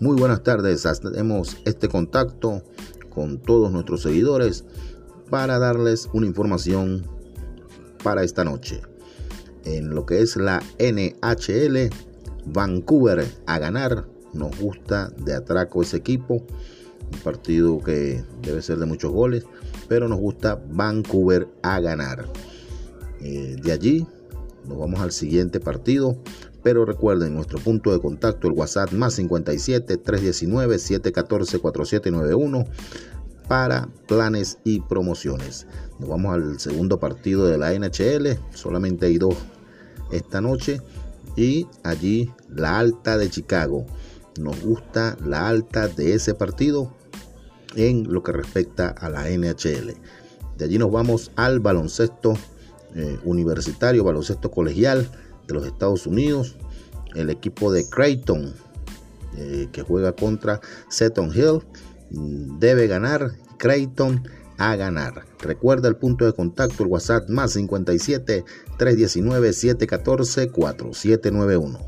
Muy buenas tardes, hacemos este contacto con todos nuestros seguidores para darles una información para esta noche. En lo que es la NHL, Vancouver a ganar. Nos gusta de atraco ese equipo. Un partido que debe ser de muchos goles, pero nos gusta Vancouver a ganar. Eh, de allí nos vamos al siguiente partido. Pero recuerden nuestro punto de contacto, el WhatsApp más 57 319 714 4791 para planes y promociones. Nos vamos al segundo partido de la NHL, solamente hay dos esta noche y allí la alta de Chicago. Nos gusta la alta de ese partido en lo que respecta a la NHL. De allí nos vamos al baloncesto eh, universitario, baloncesto colegial de los Estados Unidos. El equipo de Creighton eh, que juega contra Seton Hill debe ganar. Creighton a ganar. Recuerda el punto de contacto, el WhatsApp más 57 319 714 4791.